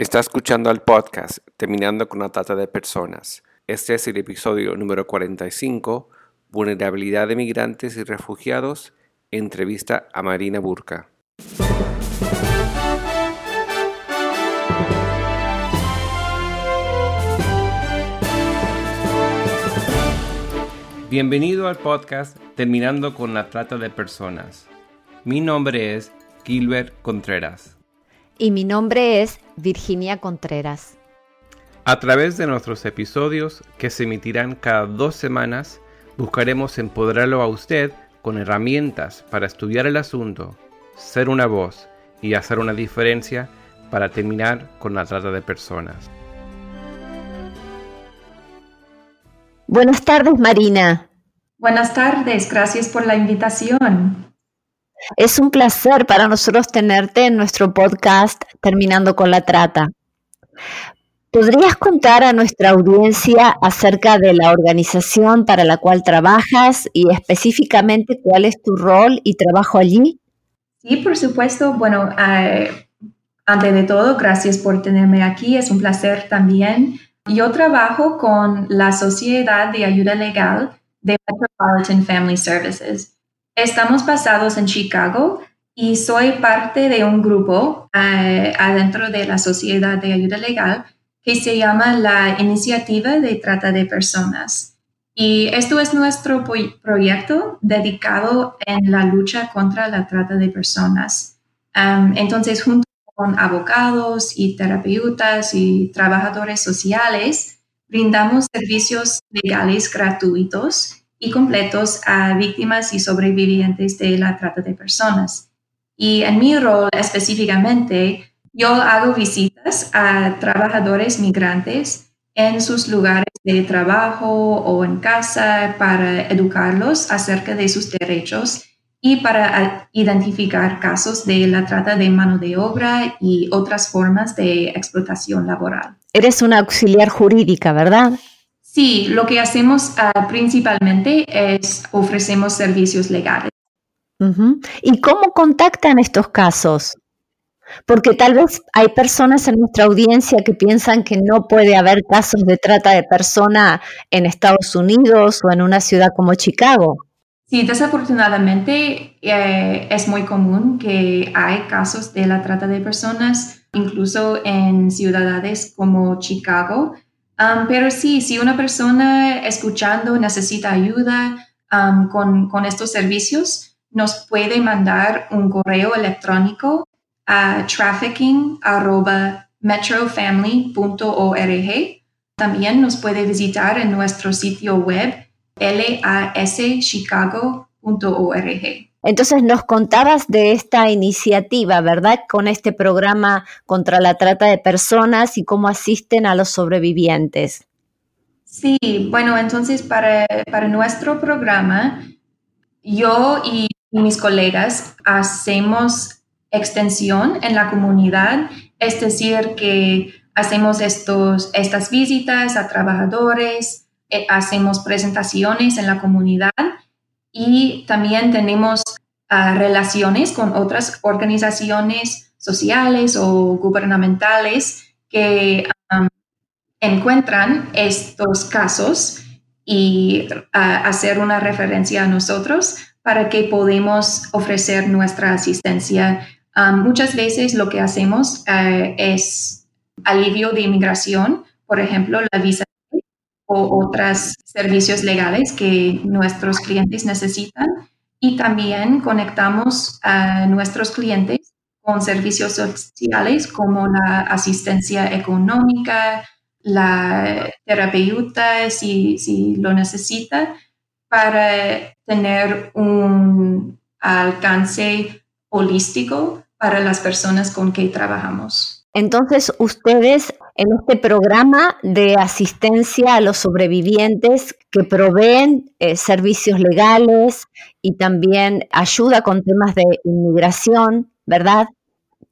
Está escuchando al podcast Terminando con la Trata de Personas. Este es el episodio número 45, Vulnerabilidad de Migrantes y Refugiados, entrevista a Marina Burka. Bienvenido al podcast Terminando con la Trata de Personas. Mi nombre es Gilbert Contreras. Y mi nombre es Virginia Contreras. A través de nuestros episodios, que se emitirán cada dos semanas, buscaremos empoderarlo a usted con herramientas para estudiar el asunto, ser una voz y hacer una diferencia para terminar con la trata de personas. Buenas tardes, Marina. Buenas tardes, gracias por la invitación. Es un placer para nosotros tenerte en nuestro podcast Terminando con la Trata. ¿Podrías contar a nuestra audiencia acerca de la organización para la cual trabajas y específicamente cuál es tu rol y trabajo allí? Sí, por supuesto. Bueno, eh, antes de todo, gracias por tenerme aquí. Es un placer también. Yo trabajo con la Sociedad de Ayuda Legal de Metropolitan Family Services. Estamos basados en Chicago y soy parte de un grupo eh, adentro de la Sociedad de Ayuda Legal que se llama la Iniciativa de Trata de Personas. Y esto es nuestro proyecto dedicado en la lucha contra la trata de personas. entonces, junto con abogados y terapeutas y trabajadores sociales, brindamos servicios legales gratuitos y completos a víctimas y sobrevivientes de la trata de personas. Y en mi rol específicamente, yo hago visitas a trabajadores migrantes en sus lugares de trabajo o en casa para educarlos acerca de sus derechos y para identificar casos de la trata de mano de obra y otras formas de explotación laboral. Eres una auxiliar jurídica, ¿verdad? Sí, lo que hacemos ah, principalmente es ofrecemos servicios legales. ¿Y cómo contactan estos casos? Porque tal vez hay personas en nuestra audiencia que piensan que no puede haber casos de trata de persona en Estados Unidos o en una ciudad como Chicago. Sí, desafortunadamente eh, es muy común que hay casos de la trata de personas, incluso en ciudades como Chicago, pero sí, si una persona escuchando necesita ayuda con, estos servicios, nos puede mandar un correo electrónico a trafficking.metrofamily.org. También nos puede visitar en nuestro sitio web laschicago.org. Entonces nos contabas de esta iniciativa, ¿verdad? Con este programa contra la trata de personas y cómo asisten a los sobrevivientes. Sí, bueno, entonces para, nuestro programa, yo y mis colegas hacemos extensión en la comunidad, es decir, que hacemos estos, estas visitas a trabajadores, eh, hacemos presentaciones en la comunidad y también tenemos ah, relaciones con otras organizaciones sociales o gubernamentales que encuentran estos casos y ah, hacer una referencia a nosotros para que podamos ofrecer nuestra asistencia. muchas veces lo que hacemos ah, es alivio de inmigración, por ejemplo, la visa o otros servicios legales que nuestros clientes necesitan. Y también conectamos a nuestros clientes con servicios sociales como la asistencia económica, la terapeuta si, si lo necesita, para tener un alcance holístico para las personas con que trabajamos. Entonces, ustedes en este programa de asistencia a los sobrevivientes que proveen eh, servicios legales y también ayuda con temas de inmigración, ¿verdad?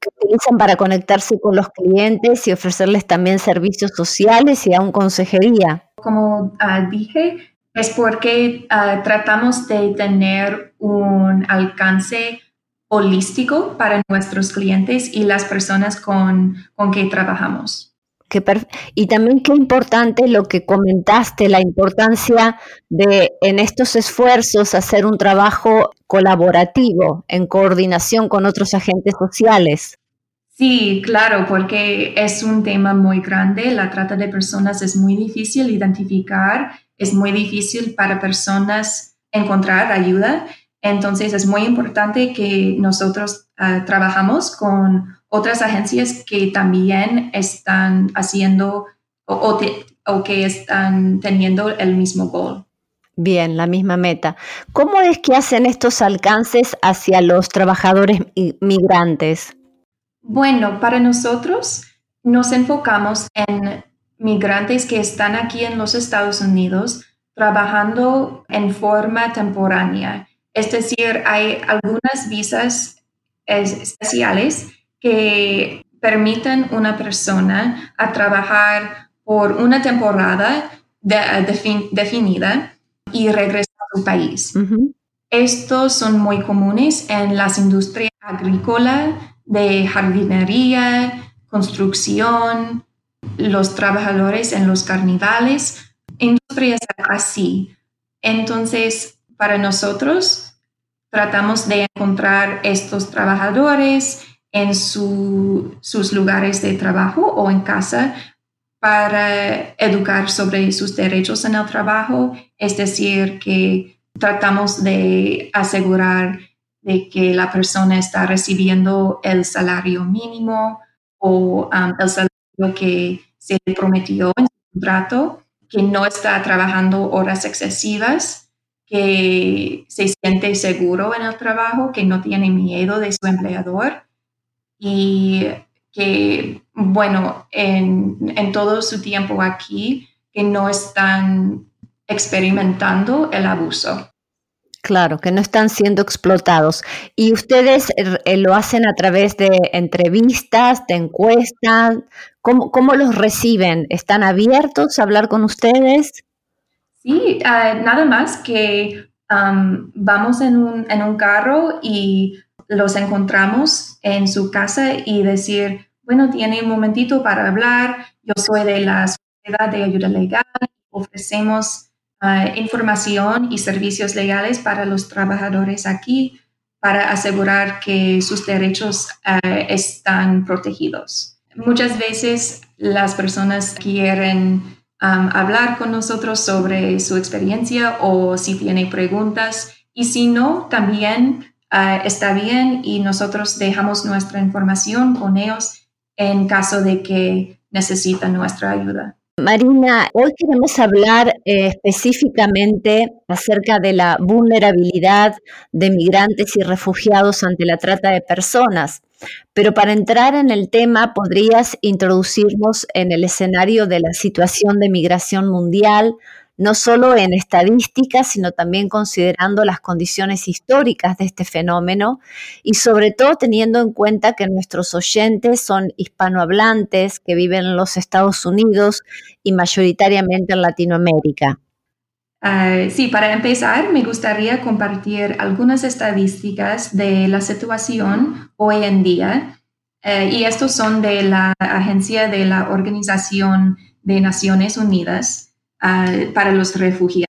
Que utilizan para conectarse con los clientes y ofrecerles también servicios sociales y aún consejería. Como ah, dije, es porque ah, tratamos de tener un alcance holístico para nuestros clientes y las personas con, con que trabajamos. Y también qué importante lo que comentaste, la importancia de en estos esfuerzos hacer un trabajo colaborativo en coordinación con otros agentes sociales. Sí, claro, porque es un tema muy grande. La trata de personas es muy difícil identificar, es muy difícil para personas encontrar ayuda. Entonces es muy importante que nosotros ah, trabajamos con otras agencias que también están haciendo o, o que están teniendo el mismo gol. Bien, la misma meta. ¿Cómo es que hacen estos alcances hacia los trabajadores migrantes? Bueno, para nosotros nos enfocamos en migrantes que están aquí en los Estados Unidos trabajando en forma temporánea. Es decir, hay algunas visas especiales que permiten una persona a trabajar por una temporada definida y regresar a su país. Estos son muy comunes en las industrias agrícolas, de jardinería, construcción, los trabajadores en los carnavales, industrias así. Entonces, para nosotros, tratamos de encontrar estos trabajadores en sus lugares de trabajo o en casa para educar sobre sus derechos en el trabajo, es decir, que tratamos de asegurar de que la persona está recibiendo el salario mínimo o um, el salario que se le prometió en su contrato, que no está trabajando horas excesivas, que se siente seguro en el trabajo, que no tiene miedo de su empleador y que, bueno, en, en todo su tiempo aquí, que no están experimentando el abuso. Claro, que no están siendo explotados. ¿Y ustedes eh, lo hacen a través de entrevistas, de encuestas? ¿Cómo, cómo los reciben? ¿Están abiertos a hablar con ustedes? Sí, ah, nada más que vamos en un, en un carro y los encontramos en su casa y decir, bueno, tiene un momentito para hablar, yo soy de la Sociedad de Ayuda Legal, ofrecemos información y servicios legales para los trabajadores aquí para asegurar que sus derechos eh, están protegidos. Muchas veces las personas quieren um, hablar con nosotros sobre su experiencia o si tiene preguntas y si no, también uh, está bien y nosotros dejamos nuestra información con ellos en caso de que necesitan nuestra ayuda. Marina, hoy queremos hablar eh, específicamente acerca de la vulnerabilidad de migrantes y refugiados ante la trata de personas. Pero para entrar en el tema, ¿podrías introducirnos en el escenario de la situación de migración mundial, no solo en estadísticas, sino también considerando las condiciones históricas de este fenómeno y sobre todo teniendo en cuenta que nuestros oyentes son hispanohablantes que viven en los Estados Unidos y mayoritariamente en Latinoamérica. Ah, sí, para empezar, me gustaría compartir algunas estadísticas de la situación hoy en día. Eh, y estos son de la Agencia de la Organización de Naciones Unidas para los refugiados.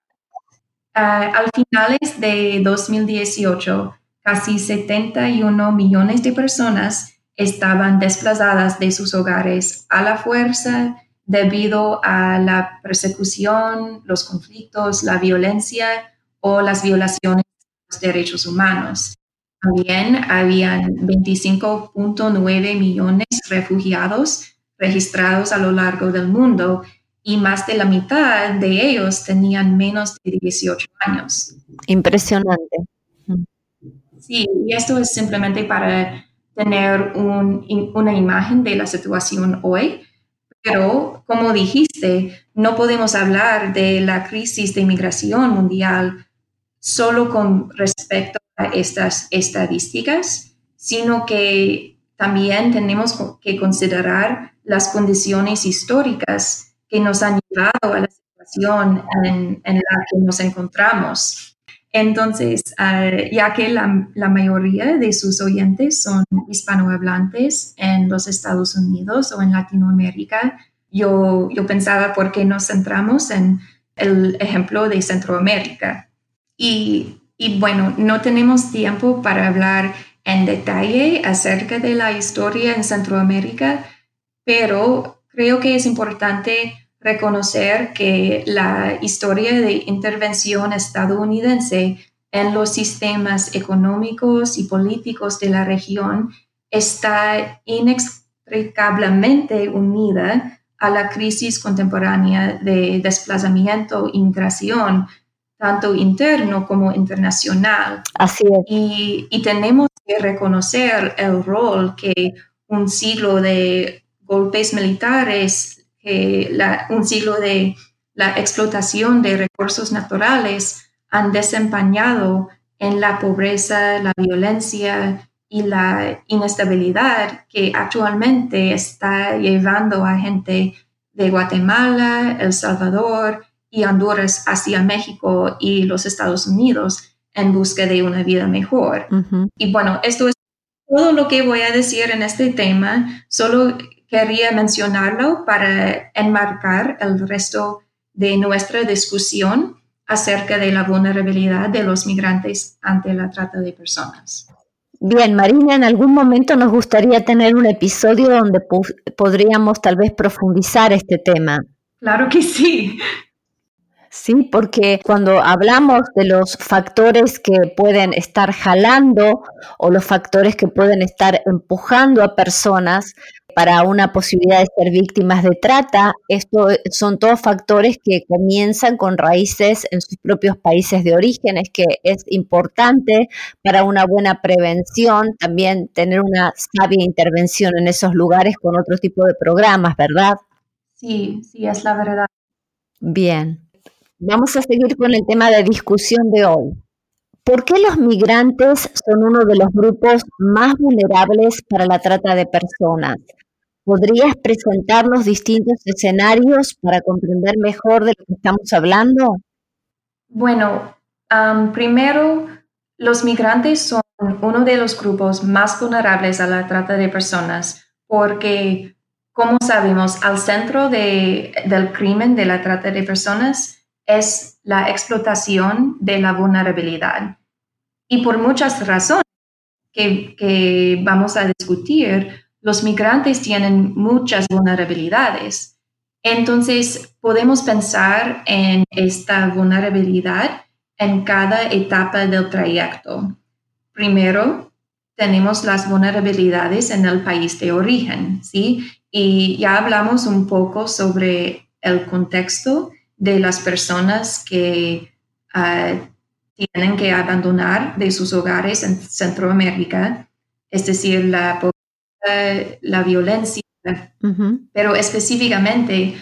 al finales de 2018, casi 71 millones de personas estaban desplazadas de sus hogares a la fuerza debido a la persecución, los conflictos, la violencia o las violaciones de los derechos humanos. También habían 25.9 millones de refugiados registrados a lo largo del mundo y más de la mitad de ellos tenían menos de 18 años. Impresionante. Sí, y esto es simplemente para tener una imagen de la situación hoy, pero como dijiste, no podemos hablar de la crisis de inmigración mundial solo con respecto a estas estadísticas, sino que también tenemos que considerar las condiciones históricas que nos han llevado a la situación en, la que nos encontramos. Entonces, ah, ya que la, la, mayoría de sus oyentes son hispanohablantes en los Estados Unidos o en Latinoamérica, yo, yo pensaba por qué nos centramos en el ejemplo de Centroamérica. Y, y bueno, no tenemos tiempo para hablar en detalle acerca de la historia en Centroamérica, pero creo que es importante reconocer que la historia de intervención estadounidense en los sistemas económicos y políticos de la región está inextricablemente unida a la crisis contemporánea de desplazamiento e inmigración, tanto interno como internacional. Así es. Y, y tenemos que reconocer el rol que un siglo de golpes militares un siglo de la explotación de recursos naturales han desempeñado en la pobreza, la violencia y la inestabilidad que actualmente está llevando a gente de Guatemala, El Salvador y Honduras hacia México y los Estados Unidos en busca de una vida mejor. Y bueno, esto es todo lo que voy a decir en este tema. Solo quería mencionarlo para enmarcar el resto de nuestra discusión acerca de la vulnerabilidad de los migrantes ante la trata de personas. Bien, Marina, en algún momento nos gustaría tener un episodio donde podríamos tal vez profundizar este tema. Claro que sí. Sí, porque cuando hablamos de los factores que pueden estar jalando o los factores que pueden estar empujando a personas para una posibilidad de ser víctimas de trata, esto son todos factores que comienzan con raíces en sus propios países de origen, es que es importante para una buena prevención también tener una sabia intervención en esos lugares con otro tipo de programas, ¿verdad? Sí, sí, es la verdad. Bien, vamos a seguir con el tema de discusión de hoy. ¿Por qué los migrantes son uno de los grupos más vulnerables para la trata de personas? ¿Podrías presentarnos distintos escenarios para comprender mejor de lo que estamos hablando? Bueno, primero, los migrantes son uno de los grupos más vulnerables a la trata de personas porque, como sabemos, al centro del crimen de la trata de personas es la explotación de la vulnerabilidad. Y por muchas razones que, que vamos a discutir, los migrantes tienen muchas vulnerabilidades. Entonces, podemos pensar en esta vulnerabilidad en cada etapa del trayecto. Primero, tenemos las vulnerabilidades en el país de origen, ¿sí? Y ya hablamos un poco sobre el contexto de las personas que ah, tienen que abandonar de sus hogares en Centroamérica, es decir, la la violencia, pero específicamente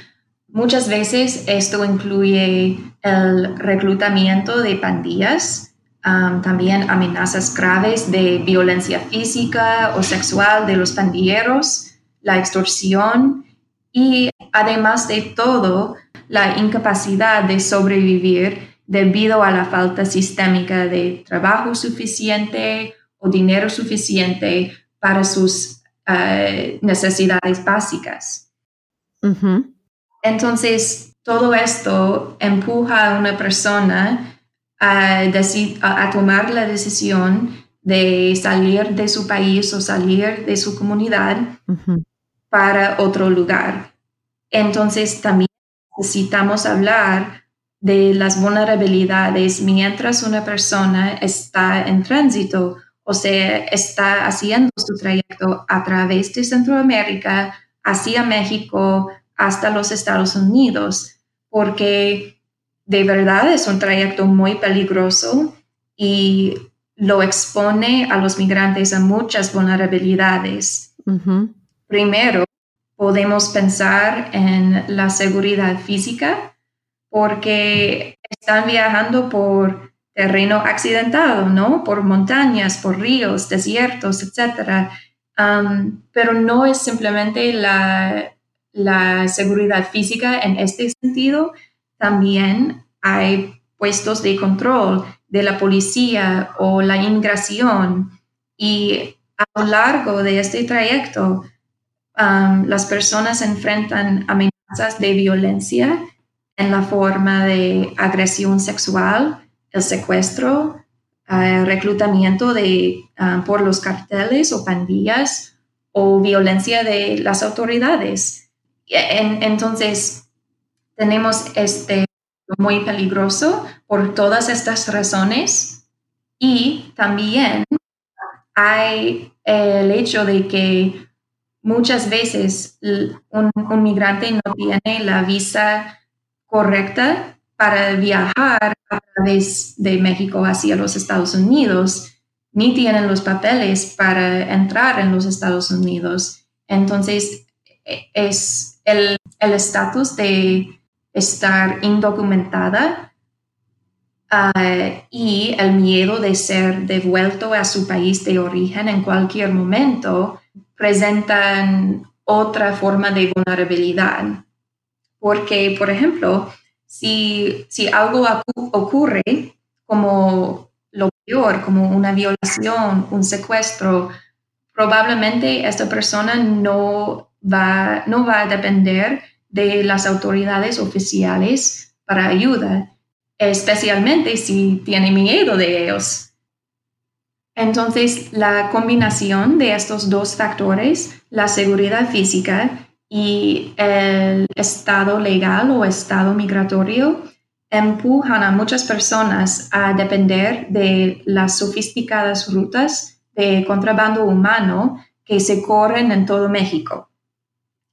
muchas veces esto incluye el reclutamiento de pandillas, también amenazas graves de violencia física o sexual de los pandilleros, la extorsión y además de todo, la incapacidad de sobrevivir debido a la falta sistémica de trabajo suficiente o dinero suficiente para sus eh, necesidades básicas. Entonces, todo esto empuja a una persona a, a, tomar la decisión de salir de su país o salir de su comunidad para otro lugar. Entonces, también necesitamos hablar de las vulnerabilidades mientras una persona está en tránsito o sea, está haciendo su trayecto a través de Centroamérica hacia México hasta los Estados Unidos, porque de verdad es un trayecto muy peligroso y lo expone a los migrantes a muchas vulnerabilidades. Primero, podemos pensar en la seguridad física porque están viajando por terreno accidentado, ¿no? Por montañas, por ríos, desiertos, etc. pero no es simplemente la, la seguridad física en este sentido, también hay puestos de control de la policía o la inmigración. Y a lo largo de este trayecto, um, las personas enfrentan amenazas de violencia en la forma de agresión sexual, el secuestro, uh, reclutamiento de, uh, por los carteles o pandillas o violencia de las autoridades. entonces, tenemos este muy peligroso por todas estas razones y también hay el hecho de que muchas veces un, migrante no tiene la visa correcta para viajar a través de México hacia los Estados Unidos, ni tienen los papeles para entrar en los Estados Unidos. Entonces, e, es el estatus de estar indocumentada ah, y el miedo de ser devuelto a su país de origen en cualquier momento presentan otra forma de vulnerabilidad. Porque, por ejemplo, si, algo ocurre como lo peor, como una violación, un secuestro, probablemente esta persona no va, no va a depender de las autoridades oficiales para ayuda, especialmente si tiene miedo de ellos. Entonces, la combinación de estos dos factores, la seguridad física y el estado legal o estado migratorio, empujan a muchas personas a depender de las sofisticadas rutas de contrabando humano que se corren en todo México.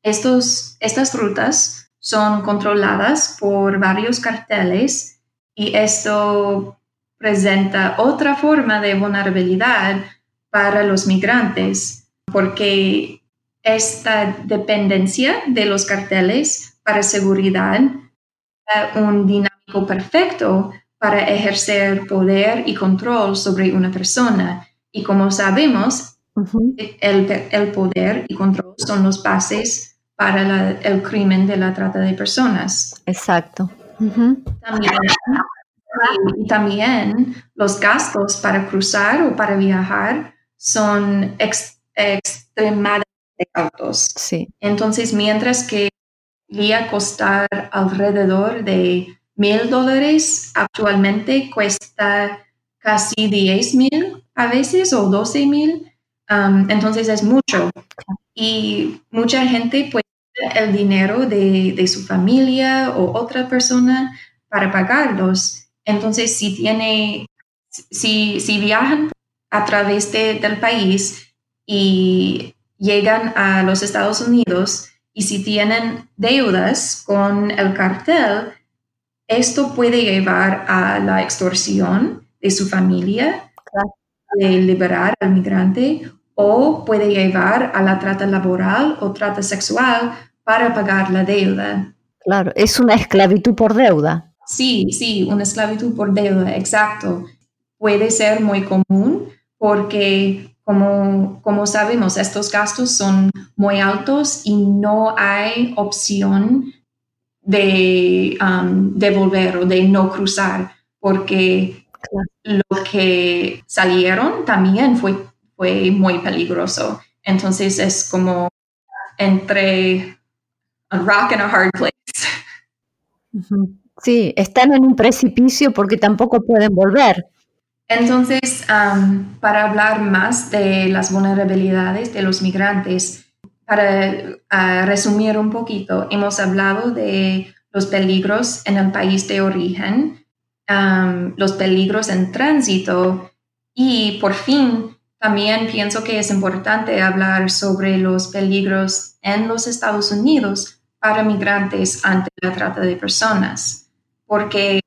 Estos, estas rutas son controladas por varios carteles y esto presenta otra forma de vulnerabilidad para los migrantes porque esta dependencia de los carteles para seguridad es un dinámico perfecto para ejercer poder y control sobre una persona. Y como sabemos, el, el, poder y control son los bases para el crimen de la trata de personas. Exacto. también, y, también los gastos para cruzar o para viajar son extremadamente altos. Sí. Entonces, mientras que a costar alrededor de mil dólares, actualmente cuesta casi 10 mil a veces o 12 mil. Um, entonces es mucho. Y mucha gente pues el dinero de, su familia o otra persona para pagarlos. Entonces, si tiene, si, si viajan a través del país y llegan a los Estados Unidos y si tienen deudas con el cartel, esto puede llevar a la extorsión de su familia, de liberar al migrante o puede llevar a la trata laboral o trata sexual para pagar la deuda. Claro, es una esclavitud por deuda. Sí, sí, una esclavitud por deuda, exacto. Puede ser muy común porque, como, como sabemos, estos gastos son muy altos y no hay opción de um, devolver o de no cruzar porque lo que salieron también fue fue muy peligroso. Entonces es como entre a rock and a hard place. Sí, están en un precipicio porque tampoco pueden volver. Entonces, para hablar más de las vulnerabilidades de los migrantes, para resumir un poquito, hemos hablado de los peligros en el país de origen, los peligros en tránsito y por fin también pienso que es importante hablar sobre los peligros en los Estados Unidos para migrantes ante la trata de personas, porque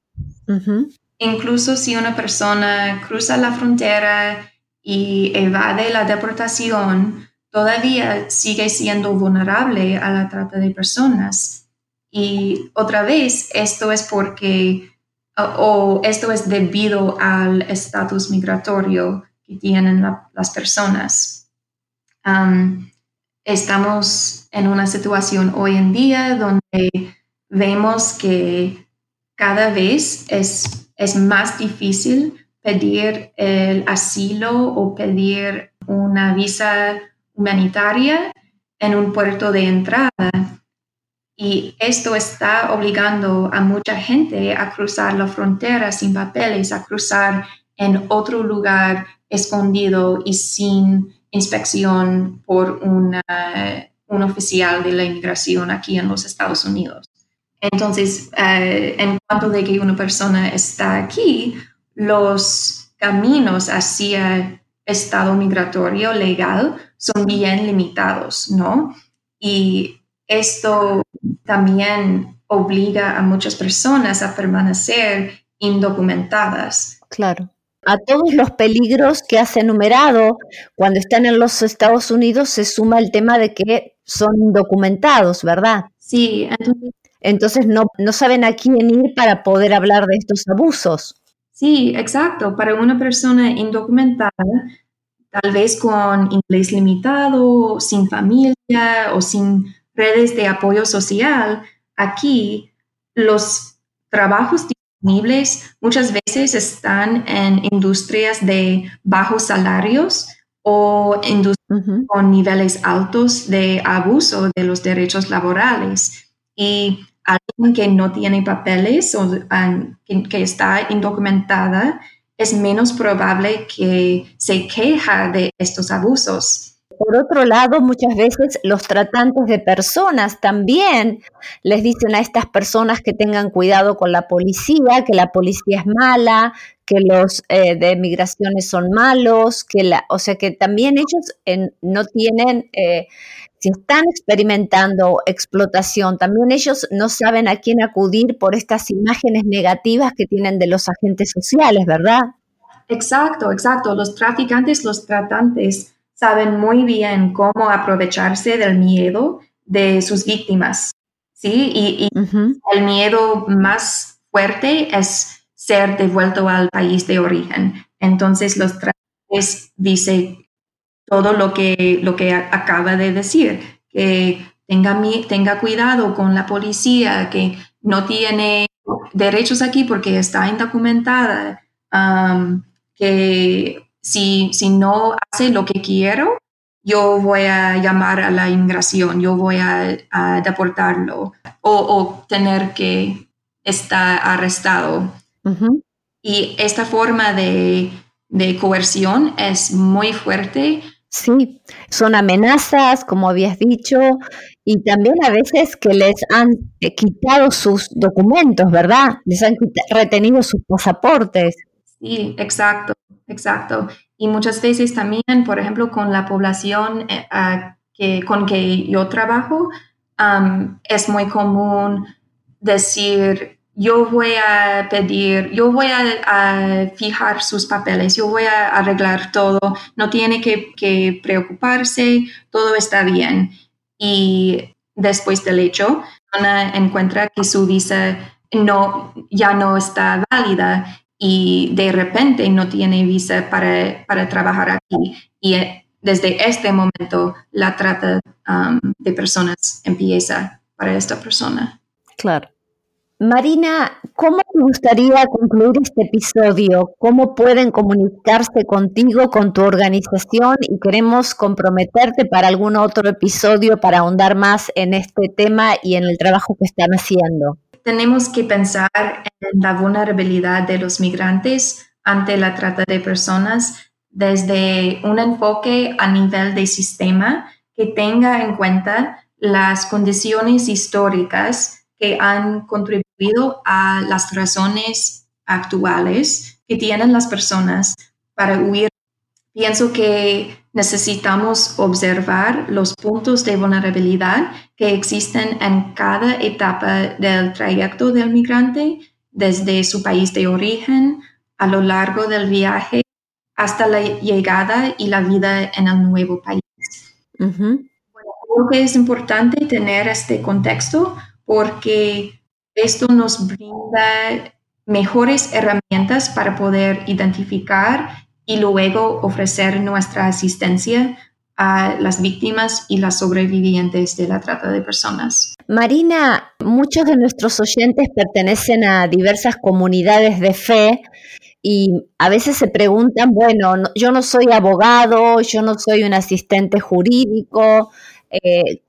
incluso si una persona cruza la frontera y evade la deportación, todavía sigue siendo vulnerable a la trata de personas. Y otra vez, esto es porque, o esto es debido al estatus migratorio que tienen las personas. estamos en una situación hoy en día donde vemos que cada vez es es más difícil pedir el asilo o pedir una visa humanitaria en un puerto de entrada. Y esto está obligando a mucha gente a cruzar la frontera sin papeles, a cruzar en otro lugar escondido y sin inspección por un oficial de la inmigración aquí en los Estados Unidos. Entonces, eh, en cuanto de que una persona está aquí, los caminos hacia estado migratorio legal son bien limitados, ¿no? Y esto también obliga a muchas personas a permanecer indocumentadas. Claro. A todos los peligros que has enumerado, cuando están en los Estados Unidos se suma el tema de que son indocumentados, ¿verdad? Sí. Entonces, no, no saben a quién ir para poder hablar de estos abusos. Sí, exacto. Para una persona indocumentada, tal vez con inglés limitado, sin familia o sin redes de apoyo social, aquí los trabajos disponibles muchas veces están en industrias de bajos salarios o industrias con niveles altos de abuso de los derechos laborales. Y alguien que no tiene papeles o que está indocumentada es menos probable que se queja de estos abusos. Por otro lado, muchas veces los tratantes de personas también les dicen a estas personas que tengan cuidado con la policía, que la policía es mala, que los eh, de migraciones son malos, que la, o sea que también ellos no tienen, eh, si están experimentando explotación, también ellos no saben a quién acudir por estas imágenes negativas que tienen de los agentes sociales, ¿verdad? Exacto, exacto. Los traficantes, los tratantes saben muy bien cómo aprovecharse del miedo de sus víctimas, ¿sí? Y, el miedo más fuerte es ser devuelto al país de origen. Entonces los tratantes dicen todo lo que, lo que acaba de decir, que tenga, tenga cuidado con la policía, que no tiene derechos aquí porque está indocumentada, que si, si no hace lo que quiero, yo voy a llamar a la inmigración, yo voy a, deportarlo o, tener que estar arrestado. Y esta forma de, coerción es muy fuerte. Sí, son amenazas, como habías dicho, y también a veces que les han quitado sus documentos, ¿verdad? Les han retenido sus pasaportes. Sí, exacto. Exacto. Y muchas veces también, por ejemplo, con la población eh, que, con que yo trabajo, es muy común decir, yo voy a pedir, yo voy a, fijar sus papeles, yo voy a arreglar todo, no tiene que, preocuparse, todo está bien. Y después del hecho, Ana encuentra que su visa no, ya no está válida y de repente no tiene visa para, para trabajar aquí. Y eh, desde este momento la trata um, de personas empieza para esta persona. Claro. Marina, ¿cómo te gustaría concluir este episodio? ¿Cómo pueden comunicarse contigo, con tu organización? Y queremos comprometerte para algún otro episodio para ahondar más en este tema y en el trabajo que están haciendo tenemos que pensar en la vulnerabilidad de los migrantes ante la trata de personas desde un enfoque a nivel de sistema que tenga en cuenta las condiciones históricas que han contribuido a las razones actuales que tienen las personas para huir. Pienso que necesitamos observar los puntos de vulnerabilidad que existen en cada etapa del trayecto del migrante, desde su país de origen, a lo largo del viaje, hasta la llegada y la vida en el nuevo país. creo que es importante tener este contexto porque esto nos brinda mejores herramientas para poder identificar y luego ofrecer nuestra asistencia a las víctimas y las sobrevivientes de la trata de personas. Marina, muchos de nuestros oyentes pertenecen a diversas comunidades de fe y a veces se preguntan, bueno, yo no soy abogado, yo no soy un asistente jurídico, eh,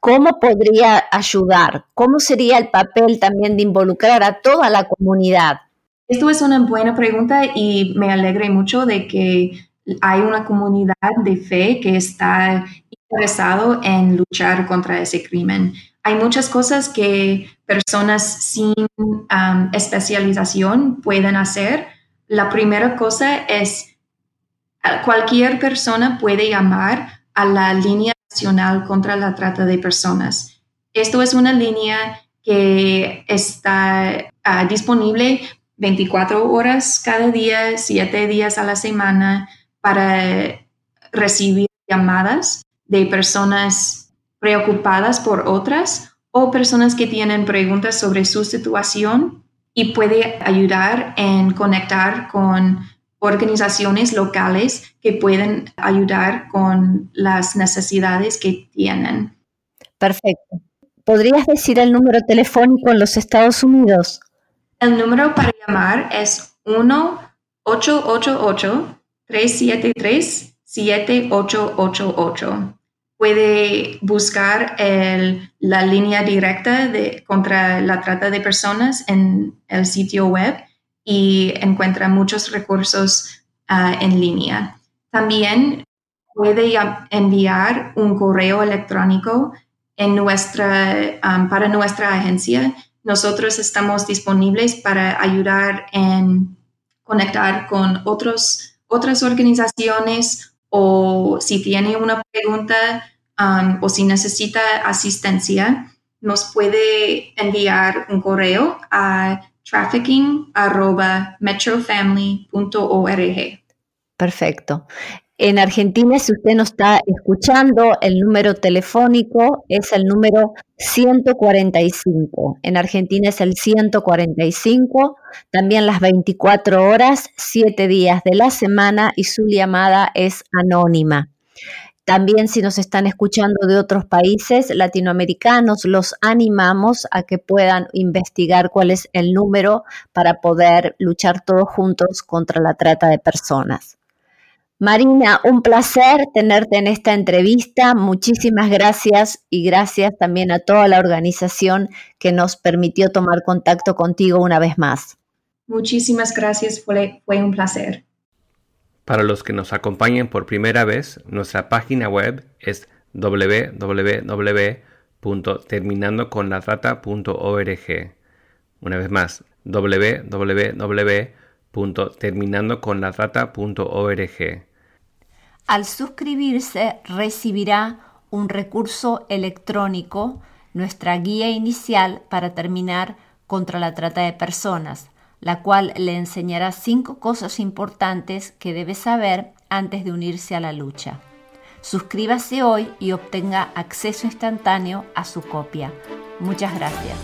¿cómo podría ayudar? ¿Cómo sería el papel también de involucrar a toda la comunidad? Esto es una buena pregunta y me alegra mucho de que hay una comunidad de fe que está interesado en luchar contra ese crimen. Hay muchas cosas que personas sin um, especialización pueden hacer. La primera cosa es cualquier persona puede llamar a la línea nacional contra la trata de personas. Esto es una línea que está ah, disponible 24 horas cada día, 7 días a la semana para recibir llamadas de personas preocupadas por otras o personas que tienen preguntas sobre su situación y puede ayudar en conectar con organizaciones locales que pueden ayudar con las necesidades que tienen. Perfecto. ¿Podrías decir el número telefónico en los Estados Unidos? El número para llamar es 1 888 373-7888. Puede buscar la línea directa de, contra la trata de personas en el sitio web y encuentra muchos recursos ah, en línea. También puede enviar un correo electrónico en nuestra, para nuestra agencia. Nosotros estamos disponibles para ayudar en conectar con otros otras organizaciones o si tiene una pregunta um, o si necesita asistencia, nos puede enviar un correo a trafficking.metrofamily.org. Perfecto. En Argentina, si usted no está escuchando, el número telefónico es el número 145. En Argentina es el 145, también las 24 horas, 7 días de la semana y su llamada es anónima. También si nos están escuchando de otros países latinoamericanos, los animamos a que puedan investigar cuál es el número para poder luchar todos juntos contra la trata de personas. Marina, un placer tenerte en esta entrevista. Muchísimas gracias y gracias también a toda la organización que nos permitió tomar contacto contigo una vez más. Muchísimas gracias, fue, un placer. Para los que nos acompañen por primera vez, nuestra página web es www.terminandoconlatrata.org. Una vez más, www www.terminandoconlatrata.org. Al suscribirse recibirá un recurso electrónico, nuestra guía inicial para terminar contra la trata de personas, la cual le enseñará cinco cosas importantes que debe saber antes de unirse a la lucha. Suscríbase hoy y obtenga acceso instantáneo a su copia. Muchas gracias.